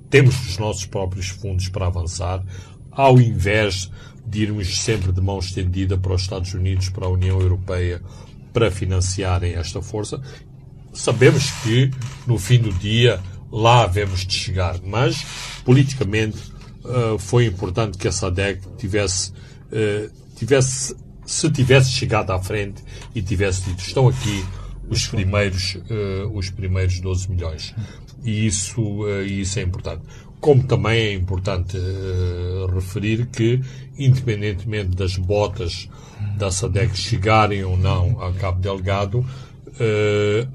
Temos os nossos próprios fundos para avançar, ao invés de irmos sempre de mão estendida para os Estados Unidos, para a União Europeia, para financiarem esta força. Sabemos que, no fim do dia, lá havemos de chegar, mas, politicamente, eh, foi importante que a SADEC tivesse, eh, tivesse, se tivesse chegado à frente e tivesse dito, estão aqui os primeiros, eh, os primeiros 12 milhões. E isso, isso é importante. Como também é importante referir que, independentemente das botas da SADEC chegarem ou não a Cabo Delgado,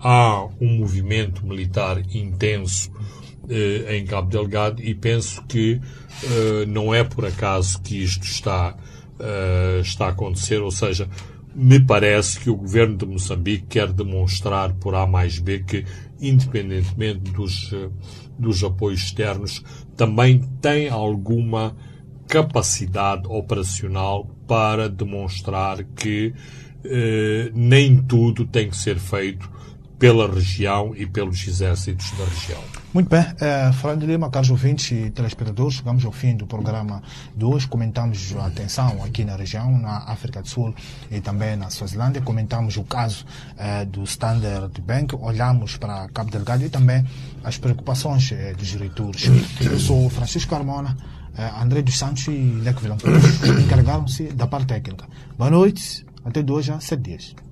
há um movimento militar intenso eh, em Cabo Delgado e penso que eh, não é por acaso que isto está, eh, está a acontecer, ou seja, me parece que o governo de Moçambique quer demonstrar por A mais B que, independentemente dos, eh, dos apoios externos, também tem alguma capacidade operacional para demonstrar que eh, nem tudo tem que ser feito pela região e pelos exércitos da região.
Muito bem, eh, Fernando Lima, caros ouvintes e telespectadores, chegamos ao fim do programa de hoje. Comentamos a tensão aqui na região, na África do Sul e também na Suazilândia. Comentamos o caso eh, do Standard Bank, olhamos para Cabo Delgado e também as preocupações eh, dos diretores. Eu sou Francisco Carmona, André dos Santos e Leco Vilancruz, encarregaram-se da parte técnica. Boa noite, até de hoje sete dias.